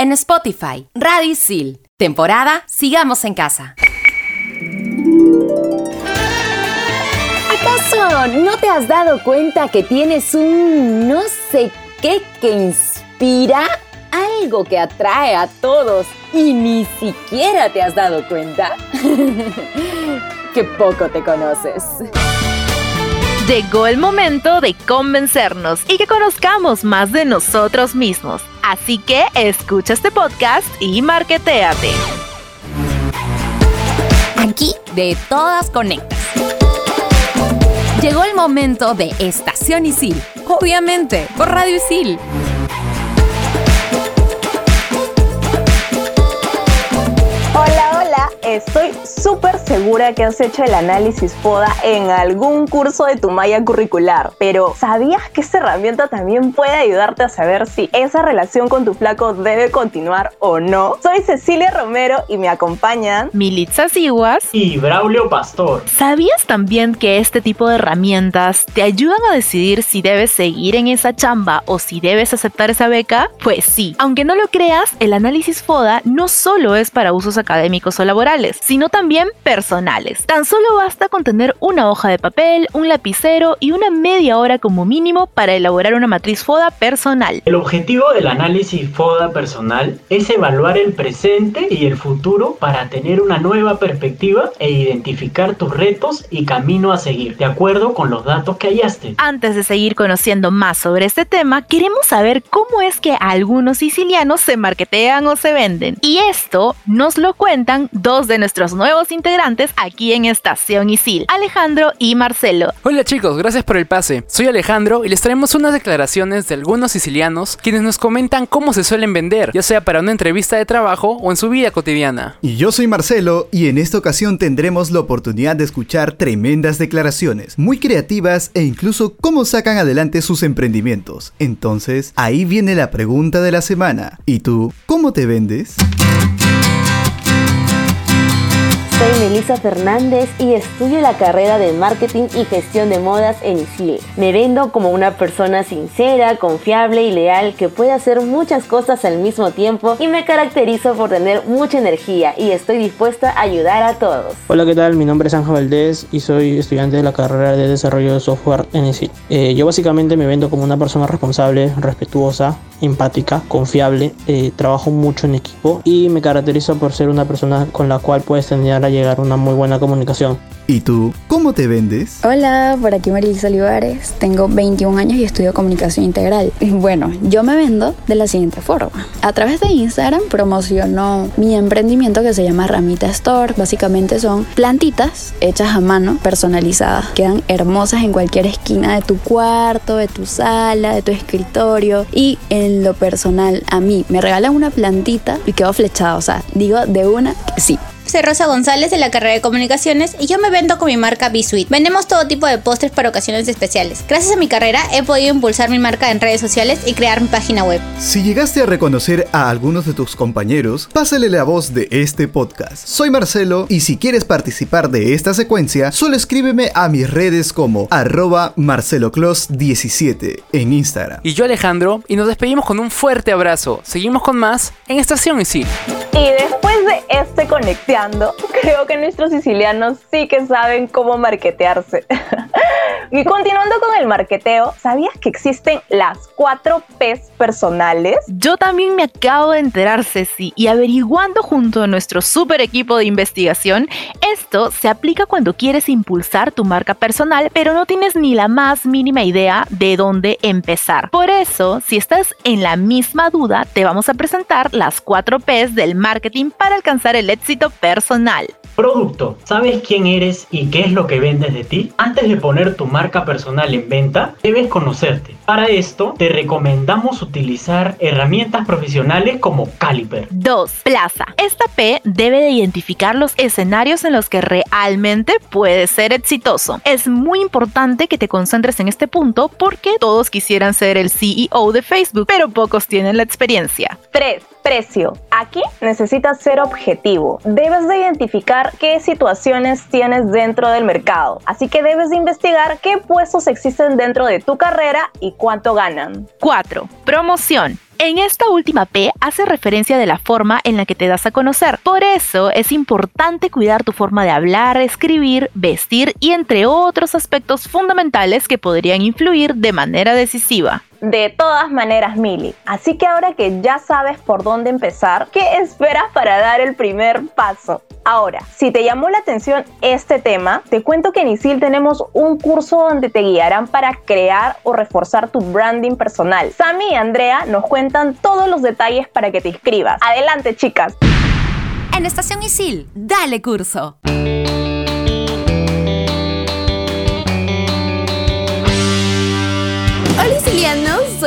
en Spotify. Radisil. Temporada Sigamos en Casa. ¿Acaso no te has dado cuenta que tienes un no sé qué que inspira? Algo que atrae a todos y ni siquiera te has dado cuenta. que poco te conoces. Llegó el momento de convencernos y que conozcamos más de nosotros mismos. Así que escucha este podcast y marketeate. Aquí de todas conectas. Llegó el momento de Estación Isil. Obviamente, por Radio Isil. Estoy súper segura que has hecho el análisis FODA en algún curso de tu malla curricular, pero ¿sabías que esta herramienta también puede ayudarte a saber si esa relación con tu flaco debe continuar o no? Soy Cecilia Romero y me acompañan Militza Siguas y Braulio Pastor. ¿Sabías también que este tipo de herramientas te ayudan a decidir si debes seguir en esa chamba o si debes aceptar esa beca? Pues sí, aunque no lo creas, el análisis FODA no solo es para usos académicos o laborales, sino también personales. Tan solo basta con tener una hoja de papel, un lapicero y una media hora como mínimo para elaborar una matriz FODA personal. El objetivo del análisis FODA personal es evaluar el presente y el futuro para tener una nueva perspectiva e identificar tus retos y camino a seguir, de acuerdo con los datos que hallaste. Antes de seguir conociendo más sobre este tema, queremos saber cómo es que algunos sicilianos se marketean o se venden. Y esto nos lo cuentan dos de nuestros nuevos integrantes aquí en Estación Isil, Alejandro y Marcelo. Hola chicos, gracias por el pase. Soy Alejandro y les traemos unas declaraciones de algunos sicilianos quienes nos comentan cómo se suelen vender, ya sea para una entrevista de trabajo o en su vida cotidiana. Y yo soy Marcelo y en esta ocasión tendremos la oportunidad de escuchar tremendas declaraciones, muy creativas e incluso cómo sacan adelante sus emprendimientos. Entonces, ahí viene la pregunta de la semana. ¿Y tú, cómo te vendes? Soy Melissa Fernández y estudio la carrera de marketing y gestión de modas en ISIL. Me vendo como una persona sincera, confiable y leal que puede hacer muchas cosas al mismo tiempo y me caracterizo por tener mucha energía y estoy dispuesta a ayudar a todos. Hola, ¿qué tal? Mi nombre es Ángel Valdés y soy estudiante de la carrera de desarrollo de software en ISIL. Eh, yo básicamente me vendo como una persona responsable, respetuosa, empática, confiable, eh, trabajo mucho en equipo y me caracterizo por ser una persona con la cual puedes tener llegar a una muy buena comunicación. ¿Y tú, cómo te vendes? Hola, por aquí Marilisa Olivares, tengo 21 años y estudio comunicación integral. Bueno, yo me vendo de la siguiente forma. A través de Instagram promociono mi emprendimiento que se llama Ramita Store. Básicamente son plantitas hechas a mano, personalizadas. Quedan hermosas en cualquier esquina de tu cuarto, de tu sala, de tu escritorio. Y en lo personal, a mí me regalan una plantita y quedo flechada. O sea, digo de una sí. Soy Rosa González de la carrera de comunicaciones y yo me vendo con mi marca B-Suite. Vendemos todo tipo de postres para ocasiones especiales. Gracias a mi carrera he podido impulsar mi marca en redes sociales y crear mi página web. Si llegaste a reconocer a algunos de tus compañeros, pásale la voz de este podcast. Soy Marcelo y si quieres participar de esta secuencia, solo escríbeme a mis redes como arroba marceloclos17 en Instagram. Y yo Alejandro y nos despedimos con un fuerte abrazo. Seguimos con más en Estación Isil. Y después de este conecteando, creo que nuestros sicilianos sí que saben cómo marketearse. y continuando con el marketeo, ¿sabías que existen las cuatro P's personales? Yo también me acabo de enterar, Ceci, y averiguando junto a nuestro super equipo de investigación, esto se aplica cuando quieres impulsar tu marca personal, pero no tienes ni la más mínima idea de dónde empezar. Por eso, si estás en la misma duda, te vamos a presentar las cuatro P's del marketing para alcanzar el éxito personal. Producto. ¿Sabes quién eres y qué es lo que vendes de ti? Antes de poner tu marca personal en venta, debes conocerte. Para esto, te recomendamos utilizar herramientas profesionales como Caliper. 2. Plaza. Esta P debe de identificar los escenarios en los que realmente puedes ser exitoso. Es muy importante que te concentres en este punto porque todos quisieran ser el CEO de Facebook, pero pocos tienen la experiencia. 3. Precio. Aquí necesitas ser objetivo. Debes de identificar qué situaciones tienes dentro del mercado. Así que debes de investigar qué puestos existen dentro de tu carrera y cuánto ganan. 4. Promoción. En esta última P hace referencia de la forma en la que te das a conocer. Por eso es importante cuidar tu forma de hablar, escribir, vestir y entre otros aspectos fundamentales que podrían influir de manera decisiva. De todas maneras, Mili. Así que ahora que ya sabes por dónde empezar, ¿qué esperas para dar el primer paso? Ahora, si te llamó la atención este tema, te cuento que en ISIL tenemos un curso donde te guiarán para crear o reforzar tu branding personal. Sammy y Andrea nos cuentan todos los detalles para que te inscribas. Adelante, chicas. En Estación Isil, dale curso.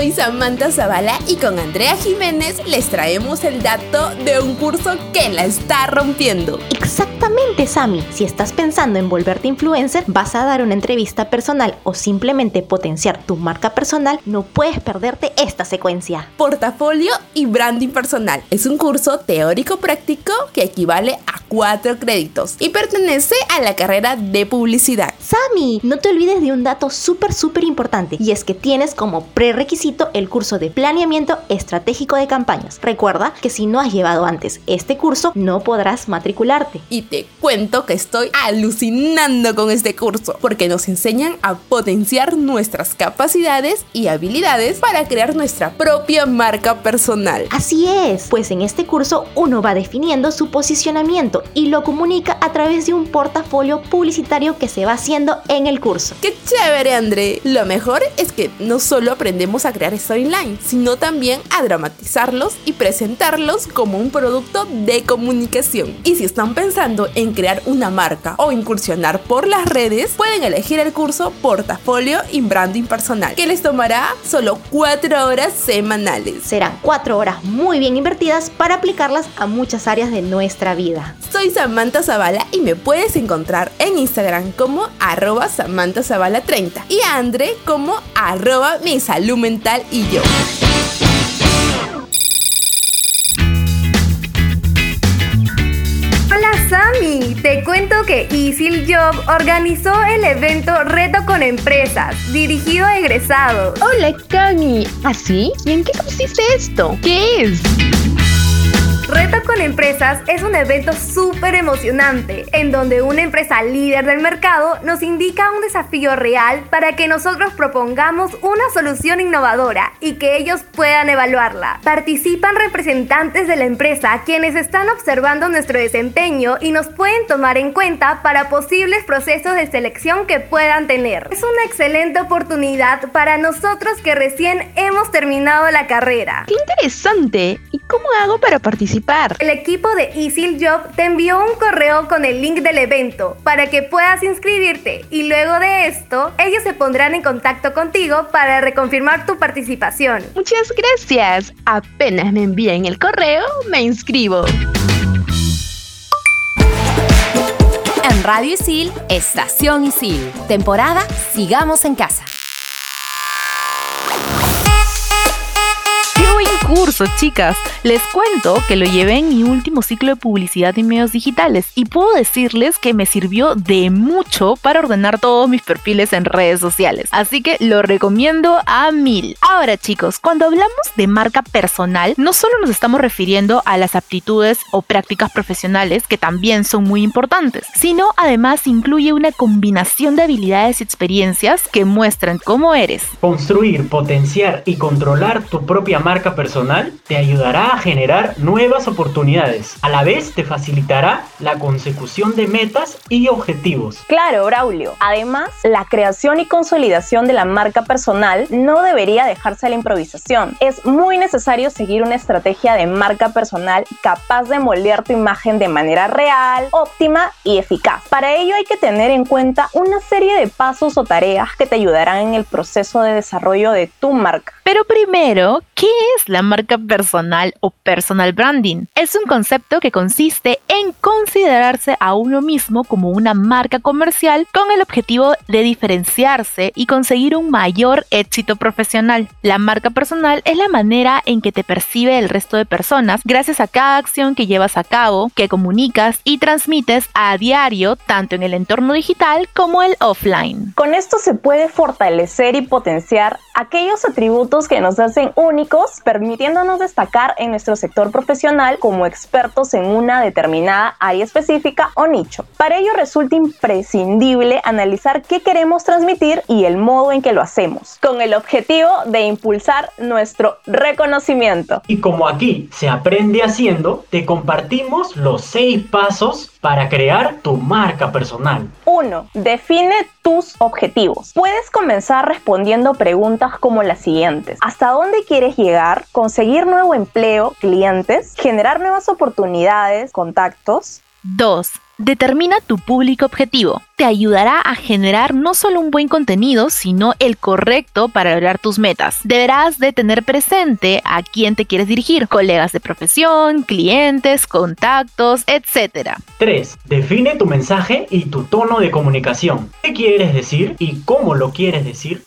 Soy Samantha Zavala y con Andrea Jiménez les traemos el dato de un curso que la está rompiendo. Exactamente, Sami. Si estás pensando en volverte influencer, vas a dar una entrevista personal o simplemente potenciar tu marca personal, no puedes perderte esta secuencia. Portafolio y branding personal es un curso teórico práctico que equivale a cuatro créditos y pertenece a la carrera de publicidad. Sami, no te olvides de un dato súper súper importante y es que tienes como prerequisito el curso de planeamiento estratégico de campañas. Recuerda que si no has llevado antes este curso, no podrás matricularte. Y te cuento que estoy alucinando con este curso porque nos enseñan a potenciar nuestras capacidades y habilidades para crear nuestra propia marca personal. Así es, pues en este curso uno va definiendo su posicionamiento y lo comunica a través de un portafolio publicitario que se va haciendo en el curso. ¡Qué chévere, André! Lo mejor es que no solo aprendemos a crear storylines, sino también a dramatizarlos y presentarlos como un producto de comunicación. Y si están pensando en crear una marca o incursionar por las redes, pueden elegir el curso Portafolio y Branding Personal, que les tomará solo 4 horas semanales. Serán 4 horas muy bien invertidas para aplicarlas a muchas áreas de nuestra vida. Soy Samantha Zavala y me puedes encontrar en Instagram como arroba Samantha Zavala 30 y a André como arroba mi salud mental y yo. Hola Sami, te cuento que Easy Job organizó el evento Reto con Empresas, dirigido a egresados. Hola Cami, ¿así? ¿Y en qué consiste esto? ¿Qué es? Reto con Empresas es un evento súper emocionante, en donde una empresa líder del mercado nos indica un desafío real para que nosotros propongamos una solución innovadora y que ellos puedan evaluarla. Participan representantes de la empresa quienes están observando nuestro desempeño y nos pueden tomar en cuenta para posibles procesos de selección que puedan tener. Es una excelente oportunidad para nosotros que recién hemos terminado la carrera. ¡Qué interesante! ¿Y cómo hago para participar? El equipo de Easy Job te envió un correo con el link del evento para que puedas inscribirte y luego de esto ellos se pondrán en contacto contigo para reconfirmar tu participación. Muchas gracias. Apenas me envíen el correo, me inscribo. En Radio Isil, Estación Isil. Temporada Sigamos en Casa. Curso, chicas. Les cuento que lo llevé en mi último ciclo de publicidad y medios digitales y puedo decirles que me sirvió de mucho para ordenar todos mis perfiles en redes sociales. Así que lo recomiendo a mil. Ahora, chicos, cuando hablamos de marca personal, no solo nos estamos refiriendo a las aptitudes o prácticas profesionales, que también son muy importantes, sino además incluye una combinación de habilidades y experiencias que muestran cómo eres. Construir, potenciar y controlar tu propia marca personal te ayudará a generar nuevas oportunidades. A la vez te facilitará la consecución de metas y objetivos. Claro, Braulio. Además, la creación y consolidación de la marca personal no debería dejarse a la improvisación. Es muy necesario seguir una estrategia de marca personal capaz de moldear tu imagen de manera real, óptima y eficaz. Para ello hay que tener en cuenta una serie de pasos o tareas que te ayudarán en el proceso de desarrollo de tu marca. Pero primero, ¿qué es la marca personal o personal branding? Es un concepto que consiste en considerarse a uno mismo como una marca comercial con el objetivo de diferenciarse y conseguir un mayor éxito profesional. La marca personal es la manera en que te percibe el resto de personas gracias a cada acción que llevas a cabo, que comunicas y transmites a diario tanto en el entorno digital como el offline. Con esto se puede fortalecer y potenciar aquellos atributos que nos hacen únicos, permiten permitiéndonos destacar en nuestro sector profesional como expertos en una determinada área específica o nicho. Para ello resulta imprescindible analizar qué queremos transmitir y el modo en que lo hacemos, con el objetivo de impulsar nuestro reconocimiento. Y como aquí se aprende haciendo, te compartimos los seis pasos para crear tu marca personal. 1. Define tus objetivos. Puedes comenzar respondiendo preguntas como las siguientes. ¿Hasta dónde quieres llegar? ¿Conseguir nuevo empleo? ¿Clientes? ¿Generar nuevas oportunidades? ¿Contactos? 2. Determina tu público objetivo. Te ayudará a generar no solo un buen contenido, sino el correcto para lograr tus metas. Deberás de tener presente a quién te quieres dirigir, colegas de profesión, clientes, contactos, etc. 3. Define tu mensaje y tu tono de comunicación. ¿Qué quieres decir y cómo lo quieres decir?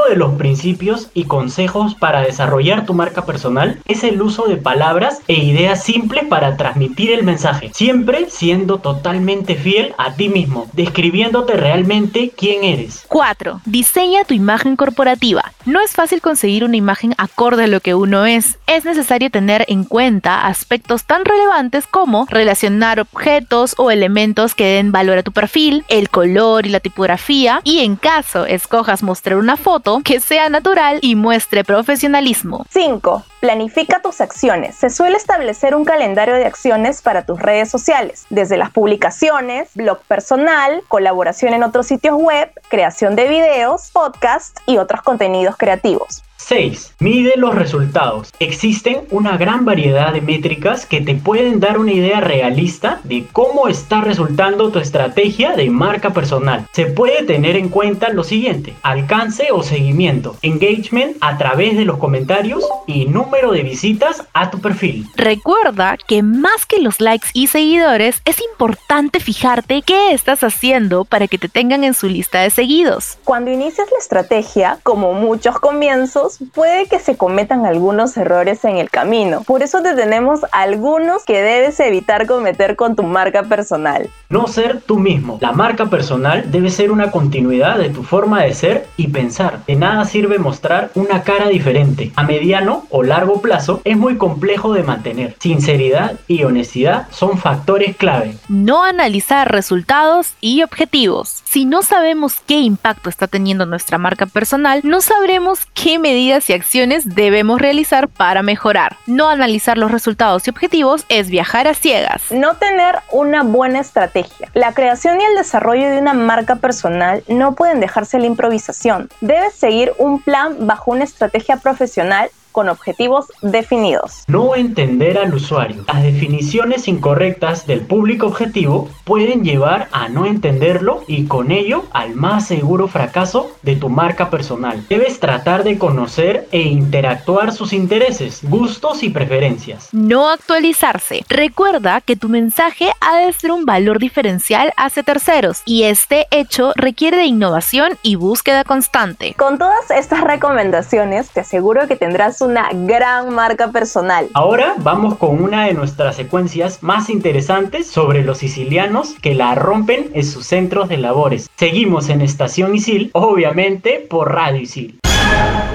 Uno de los principios y consejos para desarrollar tu marca personal es el uso de palabras e ideas simples para transmitir el mensaje, siempre siendo totalmente fiel a ti mismo, describiéndote realmente quién eres. 4. Diseña tu imagen corporativa. No es fácil conseguir una imagen acorde a lo que uno es. Es necesario tener en cuenta aspectos tan relevantes como relacionar objetos o elementos que den valor a tu perfil, el color y la tipografía, y en caso escojas mostrar una foto, que sea natural y muestre profesionalismo. 5. Planifica tus acciones. Se suele establecer un calendario de acciones para tus redes sociales, desde las publicaciones, blog personal, colaboración en otros sitios web, creación de videos, podcasts y otros contenidos creativos. 6. Mide los resultados. Existen una gran variedad de métricas que te pueden dar una idea realista de cómo está resultando tu estrategia de marca personal. Se puede tener en cuenta lo siguiente. Alcance o seguimiento. Engagement a través de los comentarios y número de visitas a tu perfil. Recuerda que más que los likes y seguidores, es importante fijarte qué estás haciendo para que te tengan en su lista de seguidos. Cuando inicias la estrategia, como muchos comienzos, puede que se cometan algunos errores en el camino. Por eso te tenemos algunos que debes evitar cometer con tu marca personal. No ser tú mismo. La marca personal debe ser una continuidad de tu forma de ser y pensar. De nada sirve mostrar una cara diferente. A mediano o largo plazo es muy complejo de mantener. Sinceridad y honestidad son factores clave. No analizar resultados y objetivos. Si no sabemos qué impacto está teniendo nuestra marca personal, no sabremos qué y acciones debemos realizar para mejorar. No analizar los resultados y objetivos es viajar a ciegas. No tener una buena estrategia. La creación y el desarrollo de una marca personal no pueden dejarse a la improvisación. Debes seguir un plan bajo una estrategia profesional con objetivos definidos. No entender al usuario. Las definiciones incorrectas del público objetivo pueden llevar a no entenderlo y con ello al más seguro fracaso de tu marca personal. Debes tratar de conocer e interactuar sus intereses, gustos y preferencias. No actualizarse. Recuerda que tu mensaje ha de ser un valor diferencial hacia terceros y este hecho requiere de innovación y búsqueda constante. Con todas estas recomendaciones te aseguro que tendrás una gran marca personal. Ahora vamos con una de nuestras secuencias más interesantes sobre los sicilianos que la rompen en sus centros de labores. Seguimos en Estación Isil, obviamente por Radio Isil.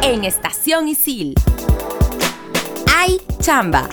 En Estación Isil. Hay chamba.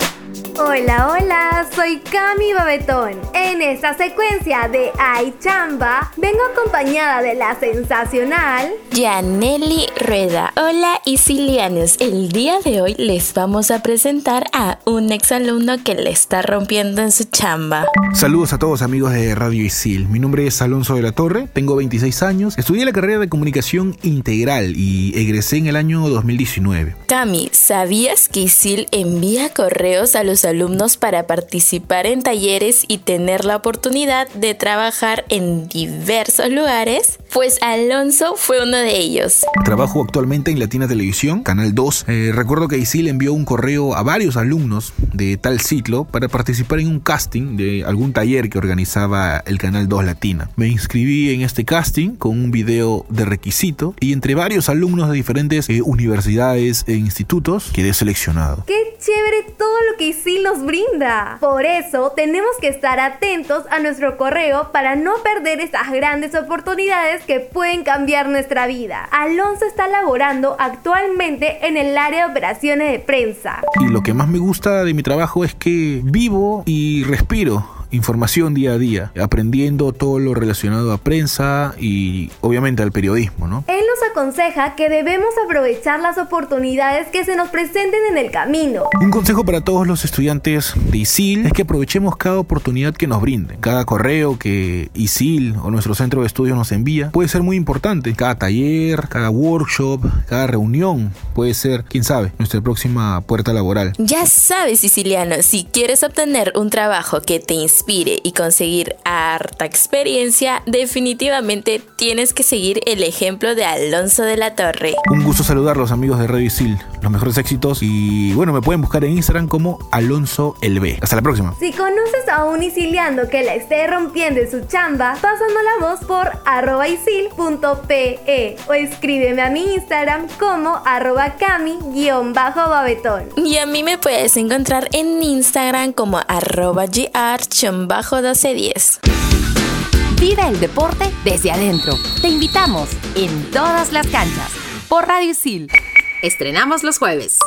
Hola, hola, soy Cami Babetón. En esta secuencia de Ay Chamba, vengo acompañada de la sensacional Yaneli Rueda. Hola, Isilianos. El día de hoy les vamos a presentar a un exalumno que le está rompiendo en su chamba. Saludos a todos amigos de Radio Isil. Mi nombre es Alonso de la Torre, tengo 26 años, estudié la carrera de comunicación integral y egresé en el año 2019. Cami, ¿sabías que Isil envía correos a los alumnos para participar en talleres y tener la oportunidad de trabajar en diversos lugares? Pues Alonso fue uno de ellos. Trabajo actualmente en Latina Televisión, Canal 2. Eh, recuerdo que Isil envió un correo a varios alumnos de tal ciclo para participar en un casting de algún taller que organizaba el Canal 2 Latina. Me inscribí en este casting con un video de requisito y entre varios alumnos de diferentes eh, universidades e institutos quedé seleccionado. ¡Qué chévere todo lo que Nos brinda! Por eso tenemos que estar atentos a nuestro correo para no perder estas grandes oportunidades que pueden cambiar nuestra vida. Alonso está laborando actualmente en el área de operaciones de prensa. Y lo que más me gusta de mi trabajo es que vivo y respiro información día a día, aprendiendo todo lo relacionado a prensa y obviamente al periodismo, ¿no? Él nos aconseja que debemos aprovechar las oportunidades que se nos presenten en el camino. Un consejo para todos los estudiantes de ISIL es que aprovechemos cada oportunidad que nos brinden. Cada correo que ISIL o nuestro centro de estudios nos envía puede ser muy importante. Cada taller, cada workshop, cada reunión puede ser, quién sabe, nuestra próxima puerta laboral. Ya sabes, siciliano, si quieres obtener un trabajo que te inspire, y conseguir harta experiencia, definitivamente tienes que seguir el ejemplo de Alonso de la Torre. Un gusto saludarlos amigos de Radio Isil, los mejores éxitos y bueno, me pueden buscar en Instagram como Alonso el B. Hasta la próxima. Si conoces a un isiliano que la esté rompiendo en su chamba, pásanos la voz por arroba isil.pe o escríbeme a mi Instagram como arroba cami-babetón. Y a mí me puedes encontrar en Instagram como arroba bajo 1210. Vive el deporte desde adentro. Te invitamos en todas las canchas por Radio Sil. Estrenamos los jueves.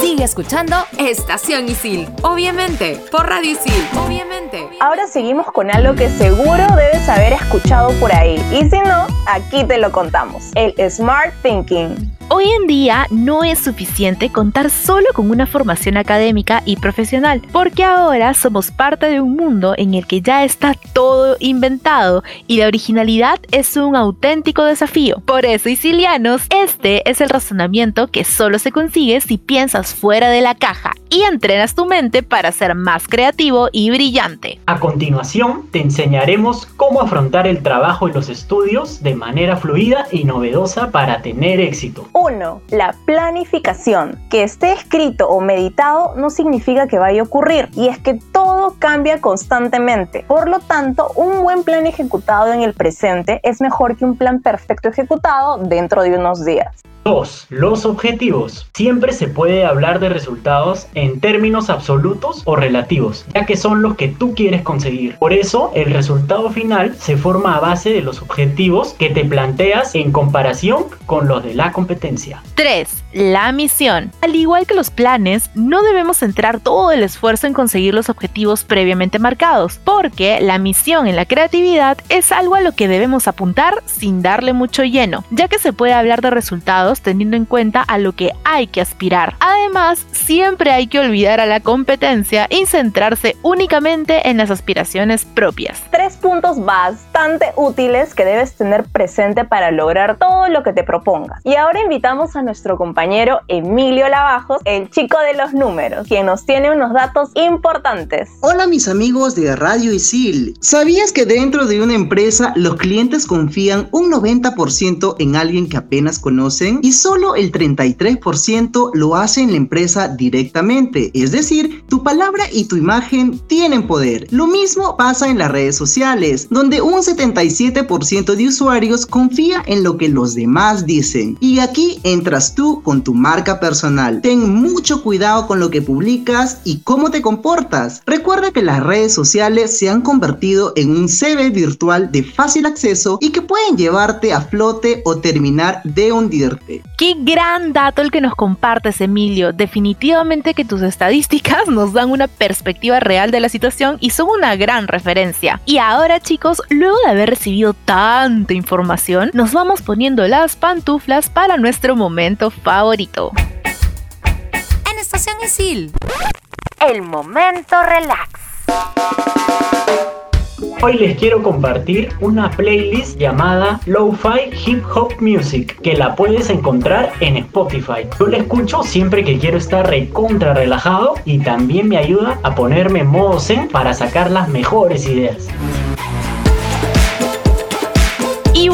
Sigue escuchando Estación Isil, obviamente, por Radio Isil, obviamente. Ahora seguimos con algo que seguro debes haber escuchado por ahí. Y si no, aquí te lo contamos. El Smart Thinking. Hoy en día no es suficiente contar solo con una formación académica y profesional, porque ahora somos parte de un mundo en el que ya está todo inventado y la originalidad es un auténtico desafío. Por eso, Isilianos, este es el razonamiento que solo se consigue si piensas fuera de la caja y entrenas tu mente para ser más creativo y brillante. A continuación, te enseñaremos cómo afrontar el trabajo y los estudios de manera fluida y novedosa para tener éxito. 1. La planificación. Que esté escrito o meditado no significa que vaya a ocurrir y es que todo cambia constantemente. Por lo tanto, un buen plan ejecutado en el presente es mejor que un plan perfecto ejecutado dentro de unos días. 2. Los objetivos. Siempre se puede hablar de resultados en términos absolutos o relativos, ya que son los que tú quieres conseguir. Por eso, el resultado final se forma a base de los objetivos que te planteas en comparación con los de la competencia. 3. La misión. Al igual que los planes, no debemos centrar todo el esfuerzo en conseguir los objetivos previamente marcados, porque la misión en la creatividad es algo a lo que debemos apuntar sin darle mucho lleno, ya que se puede hablar de resultados teniendo en cuenta a lo que hay que aspirar. Además, siempre hay que olvidar a la competencia y centrarse únicamente en las aspiraciones propias. Tres puntos bastante útiles que debes tener presente para lograr todo lo que te propongas. Y ahora invitamos a nuestro compañero Emilio Lavajos, el chico de los números, quien nos tiene unos datos importantes. Hola mis amigos de Radio Isil. ¿Sabías que dentro de una empresa los clientes confían un 90% en alguien que apenas conocen? Y solo el 33% lo hace en la empresa directamente. Es decir, tu palabra y tu imagen tienen poder. Lo mismo pasa en las redes sociales, donde un 77% de usuarios confía en lo que los demás dicen. Y aquí entras tú con tu marca personal. Ten mucho cuidado con lo que publicas y cómo te comportas. Recuerda que las redes sociales se han convertido en un CV virtual de fácil acceso y que pueden llevarte a flote o terminar de hundirte. Qué gran dato el que nos compartes, Emilio. Definitivamente que tus estadísticas nos dan una perspectiva real de la situación y son una gran referencia. Y ahora, chicos, luego de haber recibido tanta información, nos vamos poniendo las pantuflas para nuestro momento favorito. En Estación Isil. El momento relax. Hoy les quiero compartir una playlist llamada Lo-Fi Hip Hop Music que la puedes encontrar en Spotify. Yo la escucho siempre que quiero estar recontra relajado y también me ayuda a ponerme modo zen para sacar las mejores ideas.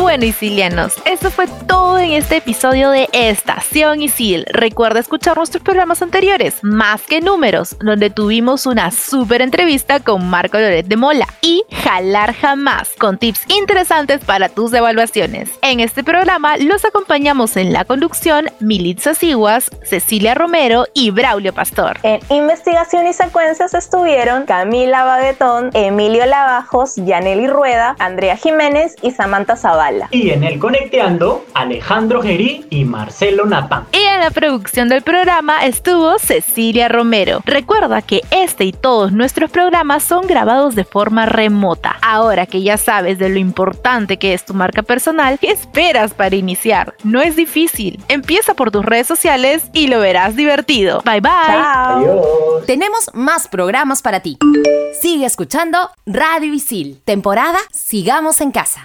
Bueno, Isilianos, eso fue todo en este episodio de Estación Isil. Recuerda escuchar nuestros programas anteriores, Más que Números, donde tuvimos una súper entrevista con Marco Loret de Mola y Jalar Jamás, con tips interesantes para tus evaluaciones. En este programa los acompañamos en la conducción Militza Siguas, Cecilia Romero y Braulio Pastor. En investigación y secuencias estuvieron Camila Baguetón, Emilio Lavajos, Yaneli Rueda, Andrea Jiménez y Samantha Zavala. Y en el Conecteando, Alejandro Gerí y Marcelo Napán. Y en la producción del programa estuvo Cecilia Romero. Recuerda que este y todos nuestros programas son grabados de forma remota. Ahora que ya sabes de lo importante que es tu marca personal, ¿qué esperas para iniciar? No es difícil. Empieza por tus redes sociales y lo verás divertido. Bye bye. Adiós. Tenemos más programas para ti. Sigue escuchando Radio Isil. Temporada Sigamos en Casa.